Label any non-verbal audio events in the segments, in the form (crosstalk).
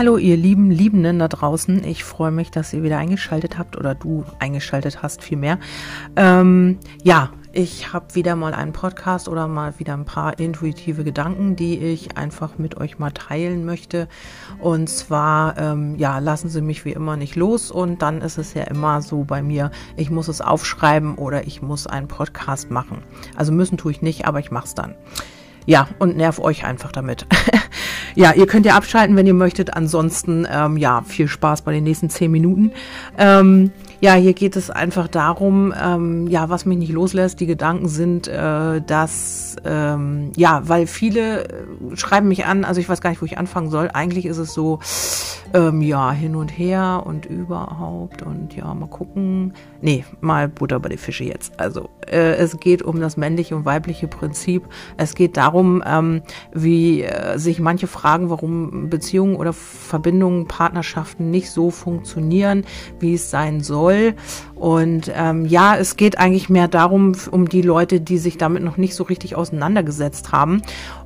Hallo ihr lieben Liebenden da draußen. Ich freue mich, dass ihr wieder eingeschaltet habt oder du eingeschaltet hast vielmehr. Ähm, ja, ich habe wieder mal einen Podcast oder mal wieder ein paar intuitive Gedanken, die ich einfach mit euch mal teilen möchte. Und zwar, ähm, ja, lassen Sie mich wie immer nicht los. Und dann ist es ja immer so bei mir, ich muss es aufschreiben oder ich muss einen Podcast machen. Also müssen tue ich nicht, aber ich mache es dann. Ja, und nerv euch einfach damit. (laughs) ja, ihr könnt ja abschalten, wenn ihr möchtet. Ansonsten, ähm, ja, viel Spaß bei den nächsten zehn Minuten. Ähm, ja, hier geht es einfach darum, ähm, ja, was mich nicht loslässt. Die Gedanken sind, äh, dass, ähm, ja, weil viele äh, schreiben mich an, also ich weiß gar nicht, wo ich anfangen soll. Eigentlich ist es so, ähm, ja, hin und her und überhaupt und ja, mal gucken. Nee, mal Butter bei die Fische jetzt. Also, äh, es geht um das männliche und weibliche Prinzip. Es geht darum, ähm, wie äh, sich manche fragen, warum Beziehungen oder Verbindungen, Partnerschaften nicht so funktionieren, wie es sein soll soll. Und ähm, ja, es geht eigentlich mehr darum, um die Leute, die sich damit noch nicht so richtig auseinandergesetzt haben.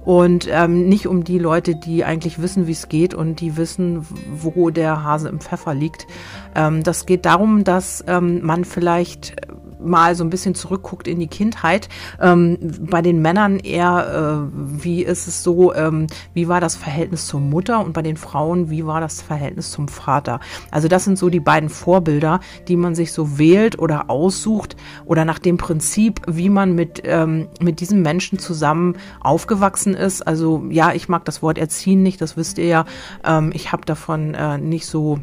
Und ähm, nicht um die Leute, die eigentlich wissen, wie es geht und die wissen, wo der Hase im Pfeffer liegt. Ähm, das geht darum, dass ähm, man vielleicht mal so ein bisschen zurückguckt in die Kindheit, ähm, bei den Männern eher, äh, wie ist es so, ähm, wie war das Verhältnis zur Mutter und bei den Frauen, wie war das Verhältnis zum Vater? Also das sind so die beiden Vorbilder, die man sich so wählt oder aussucht oder nach dem Prinzip, wie man mit, ähm, mit diesem Menschen zusammen aufgewachsen ist. Also ja, ich mag das Wort erziehen nicht, das wisst ihr ja. Ähm, ich habe davon äh, nicht so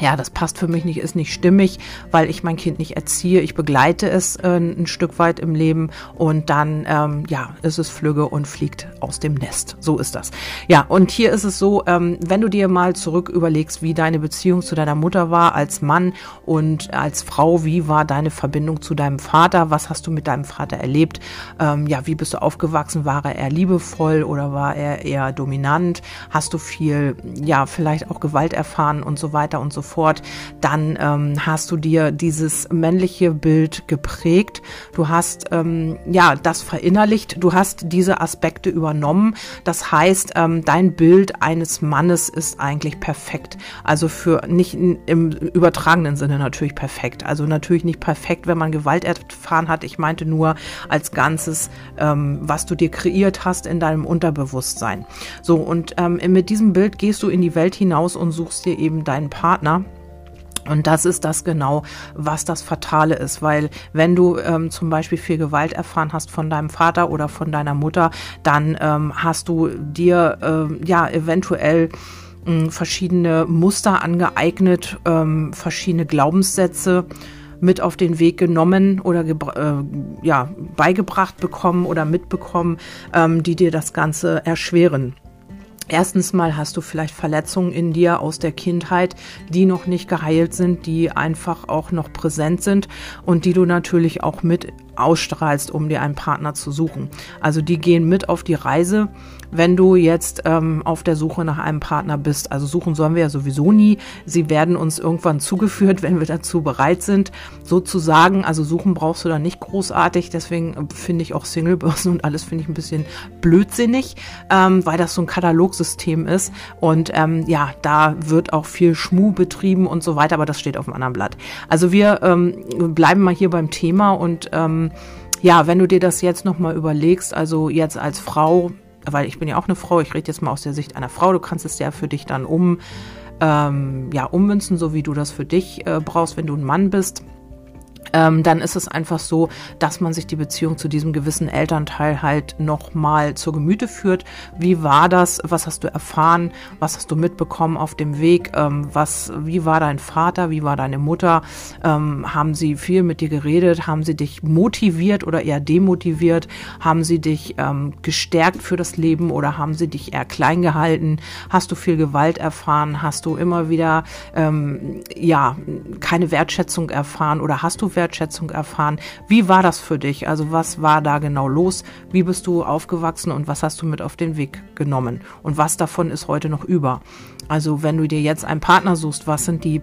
ja, das passt für mich nicht, ist nicht stimmig, weil ich mein Kind nicht erziehe. Ich begleite es äh, ein Stück weit im Leben und dann, ähm, ja, ist es flügge und fliegt aus dem Nest. So ist das. Ja, und hier ist es so, ähm, wenn du dir mal zurück überlegst, wie deine Beziehung zu deiner Mutter war als Mann und als Frau, wie war deine Verbindung zu deinem Vater? Was hast du mit deinem Vater erlebt? Ähm, ja, wie bist du aufgewachsen? War er eher liebevoll oder war er eher dominant? Hast du viel, ja, vielleicht auch Gewalt erfahren und so weiter und so fort, dann ähm, hast du dir dieses männliche Bild geprägt. Du hast ähm, ja das verinnerlicht. Du hast diese Aspekte übernommen. Das heißt, ähm, dein Bild eines Mannes ist eigentlich perfekt. Also für nicht im übertragenen Sinne natürlich perfekt. Also natürlich nicht perfekt, wenn man Gewalt erfahren hat. Ich meinte nur als Ganzes, ähm, was du dir kreiert hast in deinem Unterbewusstsein. So und ähm, mit diesem Bild gehst du in die Welt hinaus und suchst dir eben deinen Partner. Und das ist das genau, was das Fatale ist, weil wenn du ähm, zum Beispiel viel Gewalt erfahren hast von deinem Vater oder von deiner Mutter, dann ähm, hast du dir äh, ja eventuell äh, verschiedene Muster angeeignet, ähm, verschiedene Glaubenssätze mit auf den Weg genommen oder äh, ja, beigebracht bekommen oder mitbekommen, ähm, die dir das Ganze erschweren. Erstens mal hast du vielleicht Verletzungen in dir aus der Kindheit, die noch nicht geheilt sind, die einfach auch noch präsent sind und die du natürlich auch mit ausstrahlst, um dir einen Partner zu suchen. Also die gehen mit auf die Reise, wenn du jetzt ähm, auf der Suche nach einem Partner bist. Also suchen sollen wir ja sowieso nie. Sie werden uns irgendwann zugeführt, (laughs) wenn wir dazu bereit sind, sozusagen. Also suchen brauchst du da nicht großartig. Deswegen äh, finde ich auch Singlebörsen und alles finde ich ein bisschen blödsinnig, ähm, weil das so ein Katalogsystem ist. Und ähm, ja, da wird auch viel Schmu betrieben und so weiter, aber das steht auf dem anderen Blatt. Also wir ähm, bleiben mal hier beim Thema und ähm, ja, wenn du dir das jetzt nochmal überlegst, also jetzt als Frau, weil ich bin ja auch eine Frau, ich rede jetzt mal aus der Sicht einer Frau, du kannst es ja für dich dann um, ähm, ja, ummünzen, so wie du das für dich äh, brauchst, wenn du ein Mann bist ähm, dann ist es einfach so, dass man sich die Beziehung zu diesem gewissen Elternteil halt nochmal zur Gemüte führt. Wie war das? Was hast du erfahren? Was hast du mitbekommen auf dem Weg? Ähm, was, wie war dein Vater? Wie war deine Mutter? Ähm, haben sie viel mit dir geredet? Haben sie dich motiviert oder eher demotiviert? Haben sie dich ähm, gestärkt für das Leben oder haben sie dich eher klein gehalten? Hast du viel Gewalt erfahren? Hast du immer wieder, ähm, ja, keine Wertschätzung erfahren oder hast du Wertschätzung erfahren. Wie war das für dich? Also was war da genau los? Wie bist du aufgewachsen und was hast du mit auf den Weg genommen? Und was davon ist heute noch über? Also wenn du dir jetzt einen Partner suchst, was sind die, äh,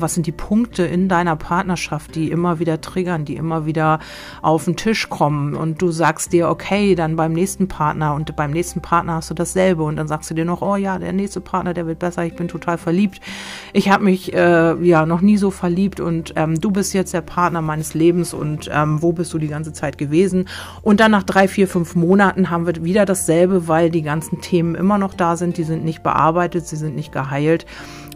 was sind die Punkte in deiner Partnerschaft, die immer wieder triggern, die immer wieder auf den Tisch kommen und du sagst dir, okay, dann beim nächsten Partner und beim nächsten Partner hast du dasselbe und dann sagst du dir noch, oh ja, der nächste Partner, der wird besser, ich bin total verliebt. Ich habe mich äh, ja noch nie so verliebt und ähm, du bist jetzt der Partner meines Lebens und ähm, wo bist du die ganze Zeit gewesen? Und dann nach drei, vier, fünf Monaten haben wir wieder dasselbe, weil die ganzen Themen immer noch da sind, die sind nicht bearbeitet, sie sind nicht geheilt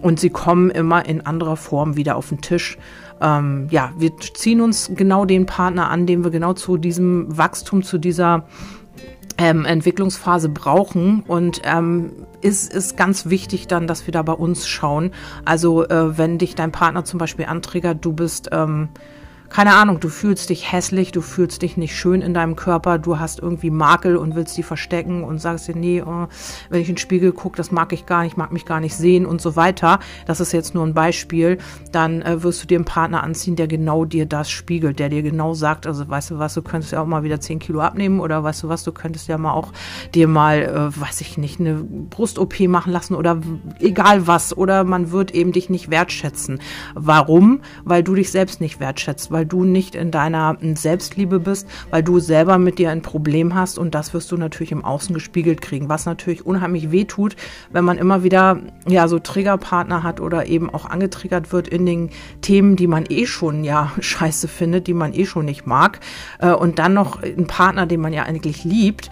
und sie kommen immer in anderer Form wieder auf den Tisch. Ähm, ja, wir ziehen uns genau den Partner an, den wir genau zu diesem Wachstum, zu dieser ähm, Entwicklungsphase brauchen und ähm, ist, ist ganz wichtig dann, dass wir da bei uns schauen. Also äh, wenn dich dein Partner zum Beispiel antriggert, du bist ähm, keine Ahnung, du fühlst dich hässlich, du fühlst dich nicht schön in deinem Körper, du hast irgendwie Makel und willst die verstecken und sagst dir, nee, oh, wenn ich in den Spiegel gucke, das mag ich gar nicht, mag mich gar nicht sehen und so weiter. Das ist jetzt nur ein Beispiel. Dann äh, wirst du dir einen Partner anziehen, der genau dir das spiegelt, der dir genau sagt, also weißt du was, du könntest ja auch mal wieder 10 Kilo abnehmen oder weißt du was, du könntest ja mal auch dir mal, äh, weiß ich nicht, eine Brust-OP machen lassen oder egal was. Oder man wird eben dich nicht wertschätzen. Warum? Weil du dich selbst nicht wertschätzt, weil weil du nicht in deiner Selbstliebe bist, weil du selber mit dir ein Problem hast und das wirst du natürlich im Außen gespiegelt kriegen, was natürlich unheimlich weh tut, wenn man immer wieder ja so Triggerpartner hat oder eben auch angetriggert wird in den Themen, die man eh schon ja (laughs) scheiße findet, die man eh schon nicht mag äh, und dann noch ein Partner, den man ja eigentlich liebt,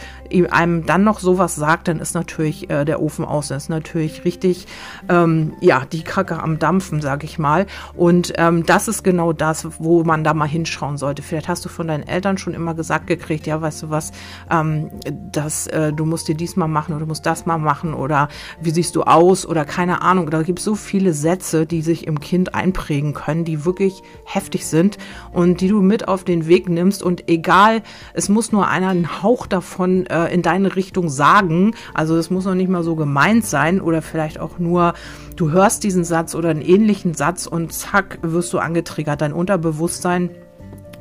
einem dann noch sowas sagt, dann ist natürlich äh, der Ofen aus, dann ist natürlich richtig ähm, ja die Kacke am dampfen, sag ich mal. Und ähm, das ist genau das, wo man man da mal hinschauen sollte. Vielleicht hast du von deinen Eltern schon immer gesagt gekriegt, ja, weißt du was, ähm, dass äh, du musst dir diesmal machen oder du musst das mal machen oder wie siehst du aus oder keine Ahnung. Da gibt es so viele Sätze, die sich im Kind einprägen können, die wirklich heftig sind und die du mit auf den Weg nimmst und egal, es muss nur einer einen Hauch davon äh, in deine Richtung sagen, also es muss noch nicht mal so gemeint sein oder vielleicht auch nur du hörst diesen Satz oder einen ähnlichen Satz und zack, wirst du angetriggert. Dein Unterbewusstsein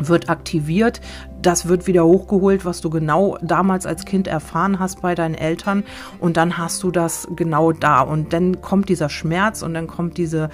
wird aktiviert, das wird wieder hochgeholt, was du genau damals als Kind erfahren hast bei deinen Eltern. Und dann hast du das genau da. Und dann kommt dieser Schmerz und dann kommt diese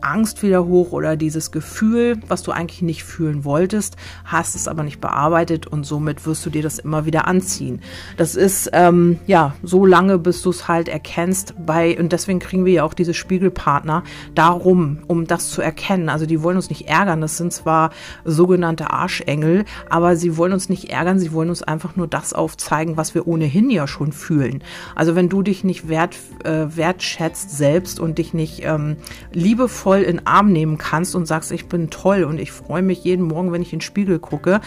Angst wieder hoch oder dieses Gefühl, was du eigentlich nicht fühlen wolltest, hast es aber nicht bearbeitet und somit wirst du dir das immer wieder anziehen. Das ist ähm, ja so lange, bis du es halt erkennst. Bei und deswegen kriegen wir ja auch diese Spiegelpartner darum, um das zu erkennen. Also die wollen uns nicht ärgern. Das sind zwar sogenannte Arschengel, aber sie wollen uns nicht ärgern. Sie wollen uns einfach nur das aufzeigen, was wir ohnehin ja schon fühlen. Also wenn du dich nicht wert, äh, wertschätzt selbst und dich nicht ähm, liebevoll voll in den Arm nehmen kannst und sagst, ich bin toll und ich freue mich jeden Morgen, wenn ich in den Spiegel gucke.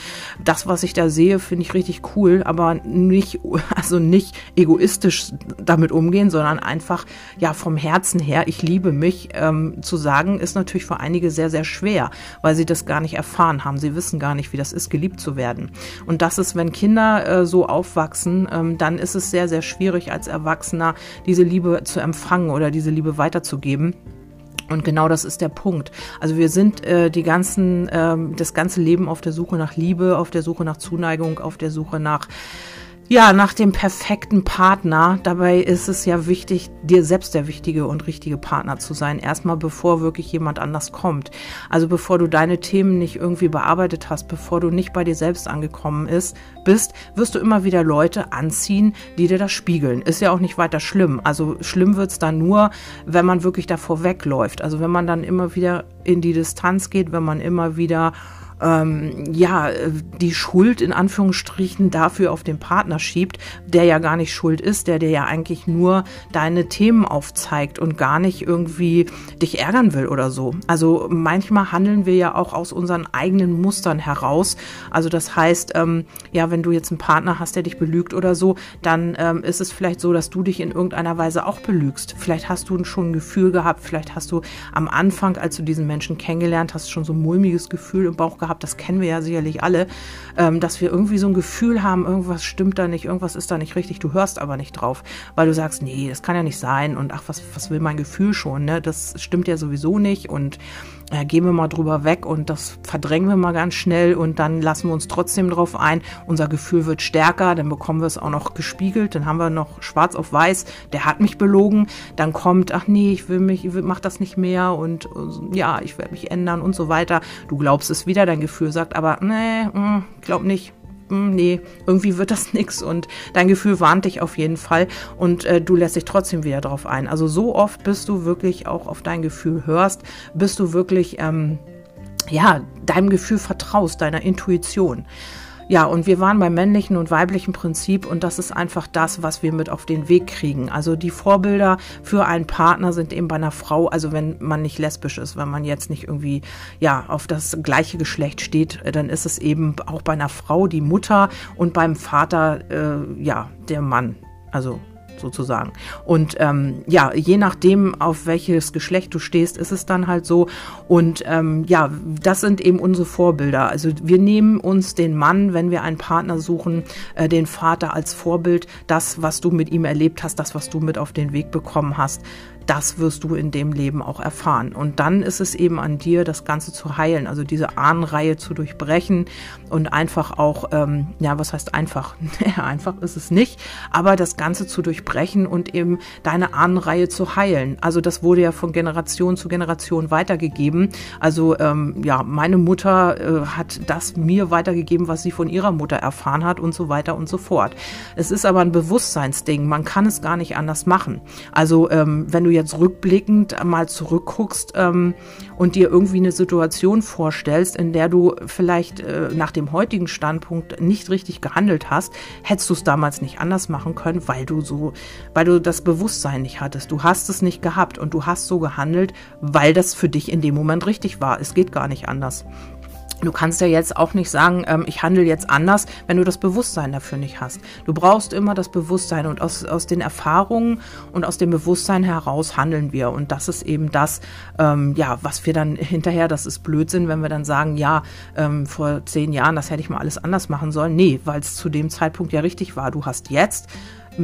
Das, was ich da sehe, finde ich richtig cool, aber nicht, (laughs) also nicht egoistisch damit umgehen, sondern einfach, ja, vom Herzen her, ich liebe mich, ähm, zu sagen, ist natürlich für einige sehr, sehr schwer, weil sie das gar nicht erfahren haben. Sie wissen gar nicht, wie das ist, geliebt zu werden. Und das ist, wenn Kinder äh, so aufwachsen, ähm, dann ist es sehr, sehr schwierig als Erwachsener, diese Liebe zu empfangen oder diese Liebe weiterzugeben. Und genau das ist der Punkt. Also wir sind äh, die ganzen, ähm, das ganze Leben auf der Suche nach Liebe, auf der Suche nach Zuneigung, auf der Suche nach ja, nach dem perfekten Partner. Dabei ist es ja wichtig, dir selbst der wichtige und richtige Partner zu sein. Erstmal bevor wirklich jemand anders kommt. Also bevor du deine Themen nicht irgendwie bearbeitet hast, bevor du nicht bei dir selbst angekommen ist, bist, wirst du immer wieder Leute anziehen, die dir das spiegeln. Ist ja auch nicht weiter schlimm. Also schlimm wird's dann nur, wenn man wirklich davor wegläuft. Also wenn man dann immer wieder in die Distanz geht, wenn man immer wieder ähm, ja, die Schuld in Anführungsstrichen dafür auf den Partner schiebt, der ja gar nicht schuld ist, der dir ja eigentlich nur deine Themen aufzeigt und gar nicht irgendwie dich ärgern will oder so. Also manchmal handeln wir ja auch aus unseren eigenen Mustern heraus. Also das heißt, ähm, ja, wenn du jetzt einen Partner hast, der dich belügt oder so, dann ähm, ist es vielleicht so, dass du dich in irgendeiner Weise auch belügst. Vielleicht hast du schon ein Gefühl gehabt, vielleicht hast du am Anfang, als du diesen Menschen kennengelernt hast, schon so ein mulmiges Gefühl im Bauch gehabt, habt, das kennen wir ja sicherlich alle, ähm, dass wir irgendwie so ein Gefühl haben, irgendwas stimmt da nicht, irgendwas ist da nicht richtig, du hörst aber nicht drauf, weil du sagst, nee, das kann ja nicht sein und ach, was, was will mein Gefühl schon, ne? Das stimmt ja sowieso nicht und äh, gehen wir mal drüber weg und das verdrängen wir mal ganz schnell und dann lassen wir uns trotzdem drauf ein. Unser Gefühl wird stärker, dann bekommen wir es auch noch gespiegelt, dann haben wir noch schwarz auf weiß, der hat mich belogen, dann kommt, ach nee, ich will mich, ich will, mach das nicht mehr und äh, ja, ich werde mich ändern und so weiter. Du glaubst es wieder, Gefühl sagt aber, nee, mh, mm, glaub nicht, hm, nee, irgendwie wird das (laughs) nix und dein Gefühl warnt dich auf jeden Fall und äh, du lässt dich trotzdem wieder drauf ein. Also so oft, bis du wirklich auch auf dein Gefühl hörst, bis du wirklich, ähm, ja, deinem Gefühl vertraust, deiner Intuition. Ja, und wir waren beim männlichen und weiblichen Prinzip und das ist einfach das, was wir mit auf den Weg kriegen. Also die Vorbilder für einen Partner sind eben bei einer Frau, also wenn man nicht lesbisch ist, wenn man jetzt nicht irgendwie ja auf das gleiche Geschlecht steht, dann ist es eben auch bei einer Frau die Mutter und beim Vater äh, ja der Mann. Also sozusagen. Und ähm, ja, je nachdem, auf welches Geschlecht du stehst, ist es dann halt so. Und ähm, ja, das sind eben unsere Vorbilder. Also wir nehmen uns den Mann, wenn wir einen Partner suchen, äh, den Vater als Vorbild, das, was du mit ihm erlebt hast, das, was du mit auf den Weg bekommen hast das wirst du in dem Leben auch erfahren. Und dann ist es eben an dir, das Ganze zu heilen, also diese Ahnenreihe zu durchbrechen und einfach auch, ähm, ja, was heißt einfach? (laughs) einfach ist es nicht, aber das Ganze zu durchbrechen und eben deine Ahnenreihe zu heilen. Also das wurde ja von Generation zu Generation weitergegeben. Also ähm, ja, meine Mutter äh, hat das mir weitergegeben, was sie von ihrer Mutter erfahren hat und so weiter und so fort. Es ist aber ein Bewusstseinsding. Man kann es gar nicht anders machen. Also ähm, wenn du jetzt rückblickend mal zurückguckst ähm, und dir irgendwie eine Situation vorstellst, in der du vielleicht äh, nach dem heutigen Standpunkt nicht richtig gehandelt hast, hättest du es damals nicht anders machen können, weil du so, weil du das Bewusstsein nicht hattest. Du hast es nicht gehabt und du hast so gehandelt, weil das für dich in dem Moment richtig war. Es geht gar nicht anders. Du kannst ja jetzt auch nicht sagen, ähm, ich handle jetzt anders, wenn du das Bewusstsein dafür nicht hast. Du brauchst immer das Bewusstsein und aus, aus den Erfahrungen und aus dem Bewusstsein heraus handeln wir. Und das ist eben das, ähm, ja, was wir dann hinterher, das ist Blödsinn, wenn wir dann sagen, ja, ähm, vor zehn Jahren, das hätte ich mal alles anders machen sollen. Nee, weil es zu dem Zeitpunkt ja richtig war. Du hast jetzt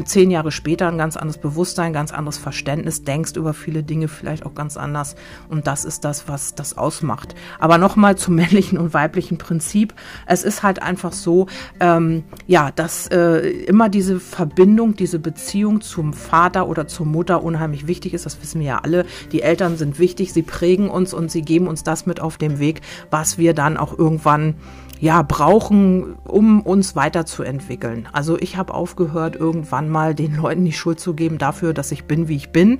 zehn Jahre später ein ganz anderes Bewusstsein, ganz anderes Verständnis, denkst über viele Dinge vielleicht auch ganz anders. Und das ist das, was das ausmacht. Aber nochmal zum (laughs) männlichen und weiblichen Prinzip. Es ist halt einfach so, ähm, ja, dass äh, immer diese Verbindung, diese Beziehung zum Vater oder zur Mutter unheimlich wichtig ist. Das wissen wir ja alle. Die Eltern sind wichtig, sie prägen uns und sie geben uns das mit auf dem Weg, was wir dann auch irgendwann ja, brauchen, um uns weiterzuentwickeln. Also ich habe aufgehört, irgendwann mal den Leuten die Schuld zu geben dafür, dass ich bin, wie ich bin.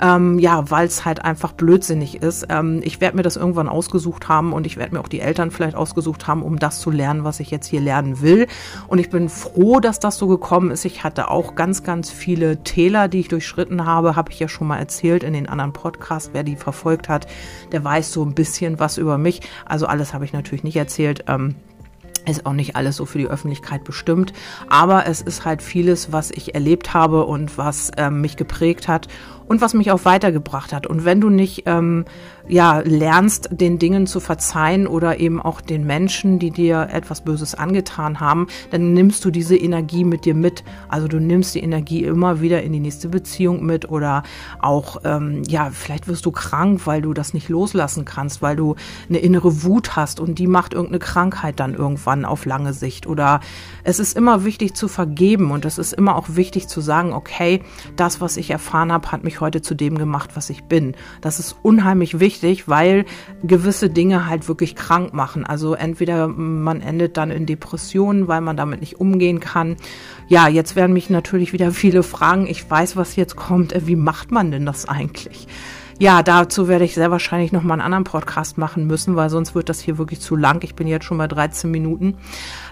Ähm, ja, weil es halt einfach blödsinnig ist. Ähm, ich werde mir das irgendwann ausgesucht haben und ich werde mir auch die Eltern vielleicht ausgesucht haben, um das zu lernen, was ich jetzt hier lernen will. Und ich bin froh, dass das so gekommen ist. Ich hatte auch ganz, ganz viele Täler, die ich durchschritten habe, habe ich ja schon mal erzählt in den anderen Podcasts. Wer die verfolgt hat, der weiß so ein bisschen was über mich. Also alles habe ich natürlich nicht erzählt. Ähm, ist auch nicht alles so für die Öffentlichkeit bestimmt, aber es ist halt vieles, was ich erlebt habe und was ähm, mich geprägt hat und was mich auch weitergebracht hat. Und wenn du nicht ähm, ja lernst, den Dingen zu verzeihen oder eben auch den Menschen, die dir etwas Böses angetan haben, dann nimmst du diese Energie mit dir mit. Also du nimmst die Energie immer wieder in die nächste Beziehung mit oder auch ähm, ja vielleicht wirst du krank, weil du das nicht loslassen kannst, weil du eine innere Wut hast und die macht irgendeine Krankheit dann irgendwann auf lange Sicht. Oder es ist immer wichtig zu vergeben und es ist immer auch wichtig zu sagen, okay, das, was ich erfahren habe, hat mich heute zu dem gemacht, was ich bin. Das ist unheimlich wichtig, weil gewisse Dinge halt wirklich krank machen. Also entweder man endet dann in Depressionen, weil man damit nicht umgehen kann. Ja, jetzt werden mich natürlich wieder viele fragen. Ich weiß, was jetzt kommt. Wie macht man denn das eigentlich? Ja, dazu werde ich sehr wahrscheinlich noch mal einen anderen Podcast machen müssen, weil sonst wird das hier wirklich zu lang. Ich bin jetzt schon bei 13 Minuten.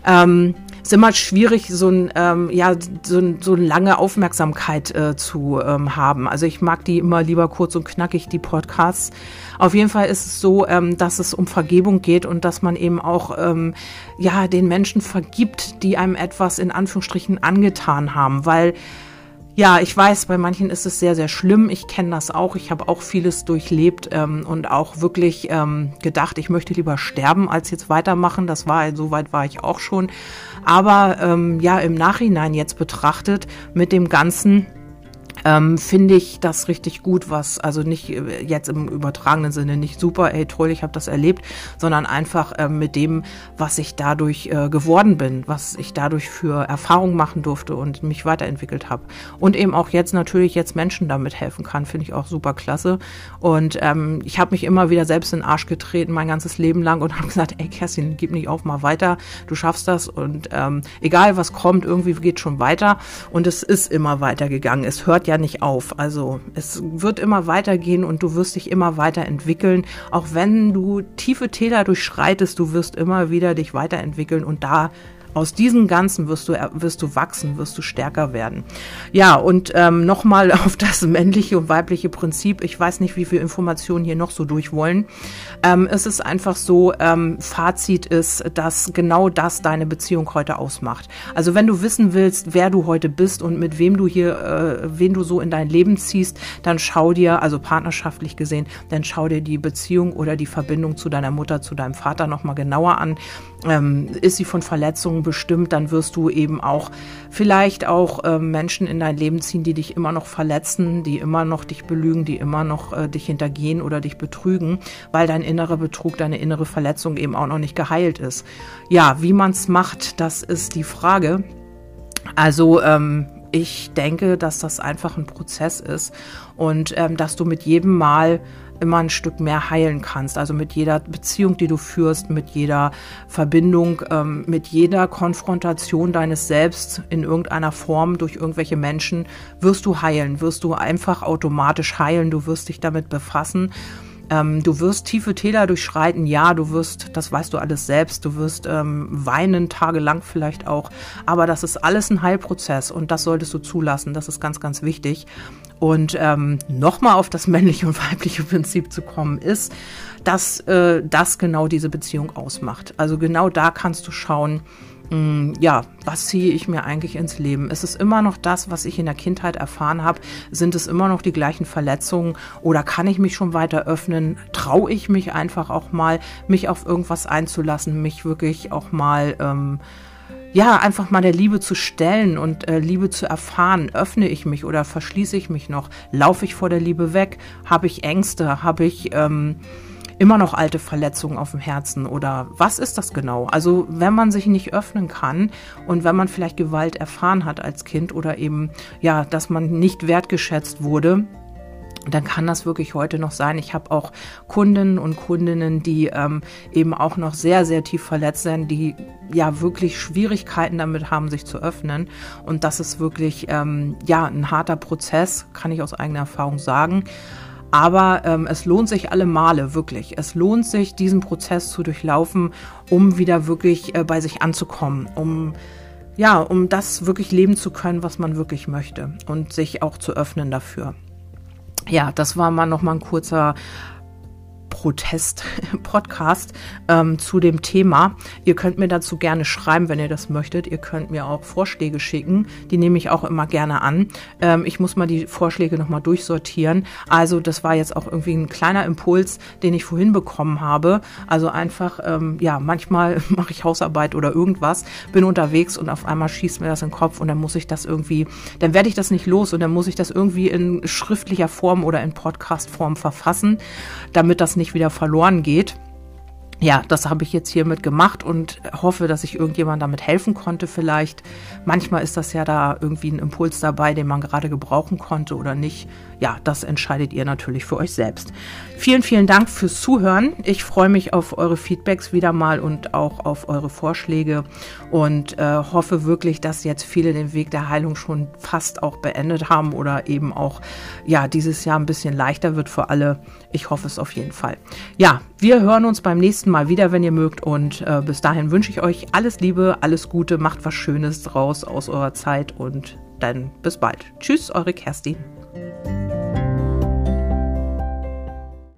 Ähm, ist immer schwierig, so ein ähm, ja so, so eine lange Aufmerksamkeit äh, zu ähm, haben. Also ich mag die immer lieber kurz und knackig die Podcasts. Auf jeden Fall ist es so, ähm, dass es um Vergebung geht und dass man eben auch ähm, ja den Menschen vergibt, die einem etwas in Anführungsstrichen angetan haben, weil ja, ich weiß, bei manchen ist es sehr, sehr schlimm. Ich kenne das auch. Ich habe auch vieles durchlebt ähm, und auch wirklich ähm, gedacht, ich möchte lieber sterben, als jetzt weitermachen. Das war, so weit war ich auch schon. Aber ähm, ja, im Nachhinein jetzt betrachtet, mit dem Ganzen, ähm, finde ich das richtig gut, was also nicht äh, jetzt im übertragenen Sinne nicht super, ey toll, ich habe das erlebt, sondern einfach äh, mit dem, was ich dadurch äh, geworden bin, was ich dadurch für Erfahrungen machen durfte und mich weiterentwickelt habe und eben auch jetzt natürlich jetzt Menschen damit helfen kann, finde ich auch super klasse. Und ähm, ich habe mich immer wieder selbst in den Arsch getreten mein ganzes Leben lang und (laughs) habe gesagt, ey Kerstin, gib nicht auf, mal weiter, du schaffst das. Und ähm, egal was kommt, irgendwie geht schon weiter. Und es ist immer weitergegangen. Es hört ja nicht auf. Also es wird immer weitergehen und du wirst dich immer weiterentwickeln. Auch wenn du tiefe Täler durchschreitest, du wirst immer wieder dich weiterentwickeln und da aus diesem Ganzen wirst du, wirst du wachsen, wirst du stärker werden. Ja, und ähm, nochmal (laughs) auf das männliche und weibliche Prinzip. Ich weiß nicht, wie viel Informationen hier noch so durch wollen. Ähm, es ist einfach so, ähm, Fazit ist, dass genau das deine Beziehung heute ausmacht. Also wenn du wissen willst, wer du heute bist und mit wem du hier, äh, wen du so in dein Leben ziehst, dann schau dir, also partnerschaftlich gesehen, dann schau dir die Beziehung oder die Verbindung zu deiner Mutter, zu deinem Vater nochmal genauer an. Ähm, ist sie von Verletzungen bestimmt, dann wirst du eben auch vielleicht auch äh, Menschen in dein Leben ziehen, die dich immer noch verletzen, die immer noch dich belügen, die immer noch äh, dich hintergehen oder dich betrügen, weil dein innerer Betrug, deine innere Verletzung eben auch noch nicht geheilt ist. Ja, wie man es macht, das ist die Frage. Also ähm, ich denke, dass das einfach ein Prozess ist und ähm, dass du mit jedem Mal immer ein Stück mehr heilen kannst. Also mit jeder Beziehung, die du führst, mit jeder Verbindung, ähm, mit jeder Konfrontation deines Selbst in irgendeiner Form durch irgendwelche Menschen, wirst du heilen, wirst du einfach automatisch heilen, du wirst dich damit befassen. Ähm, du wirst tiefe Täler durchschreiten, ja, du wirst, das weißt du alles selbst, du wirst ähm, weinen, tagelang vielleicht auch, aber das ist alles ein Heilprozess und das solltest du zulassen, das ist ganz, ganz wichtig. Und ähm, nochmal auf das (laughs) männliche und weibliche Prinzip zu kommen, ist, dass äh, das genau diese Beziehung ausmacht. Also genau da kannst du schauen, ja, was ziehe ich mir eigentlich ins Leben? Ist es immer noch das, was ich in der Kindheit erfahren habe? Sind es immer noch die gleichen Verletzungen? Oder kann ich mich schon weiter öffnen? Traue ich mich einfach auch mal, mich auf irgendwas einzulassen, mich wirklich auch mal... Ähm, ja, einfach mal der Liebe zu stellen und äh, Liebe zu erfahren. Öffne ich mich oder verschließe ich mich noch? Laufe ich vor der Liebe weg? Habe ich Ängste? Habe ich ähm, immer noch alte Verletzungen auf dem Herzen? Oder was ist das genau? Also wenn man sich nicht öffnen kann und wenn man vielleicht Gewalt erfahren hat als Kind oder eben, ja, dass man nicht wertgeschätzt wurde, dann kann das wirklich heute noch sein. Ich habe auch Kunden und Kundinnen, die ähm, eben auch noch sehr, sehr tief verletzt sind, die ja wirklich Schwierigkeiten damit haben, sich zu öffnen. Und das ist wirklich ähm, ja ein harter Prozess, kann ich aus eigener Erfahrung sagen. Aber ähm, es lohnt sich alle Male, wirklich. Es lohnt sich, diesen Prozess zu durchlaufen, um wieder wirklich äh, bei sich anzukommen, um ja, um das wirklich leben zu können, was man wirklich möchte und sich auch zu öffnen dafür ja, das war mal noch mal ein kurzer Protest-Podcast (laughs) ähm, zu dem Thema. Ihr könnt mir dazu gerne schreiben, wenn ihr das möchtet. Ihr könnt mir auch Vorschläge schicken. Die nehme ich auch immer gerne an. Ähm, ich muss mal die Vorschläge nochmal durchsortieren. Also das war jetzt auch irgendwie ein kleiner Impuls, den ich vorhin bekommen habe. Also einfach, ähm, ja, manchmal (laughs) mache ich Hausarbeit oder irgendwas, bin unterwegs und auf einmal schießt mir das in den Kopf und dann muss ich das irgendwie, dann werde ich das nicht los und dann muss ich das irgendwie in schriftlicher Form oder in Podcast-Form verfassen, damit das nicht nicht wieder verloren geht. Ja, das habe ich jetzt hiermit gemacht und hoffe, dass ich irgendjemand damit helfen konnte vielleicht. Manchmal ist das ja da irgendwie ein Impuls dabei, den man gerade gebrauchen konnte oder nicht. Ja, das entscheidet ihr natürlich für euch selbst. Vielen, vielen Dank fürs Zuhören. Ich freue mich auf eure Feedbacks wieder mal und auch auf eure Vorschläge und äh, hoffe wirklich, dass jetzt viele den Weg der Heilung schon fast auch beendet haben oder eben auch, ja, dieses Jahr ein bisschen leichter wird für alle. Ich hoffe es auf jeden Fall. Ja, wir hören uns beim nächsten Mal wieder, wenn ihr mögt und äh, bis dahin wünsche ich euch alles Liebe, alles Gute, macht was Schönes draus aus eurer Zeit und dann bis bald. Tschüss, eure Kerstin.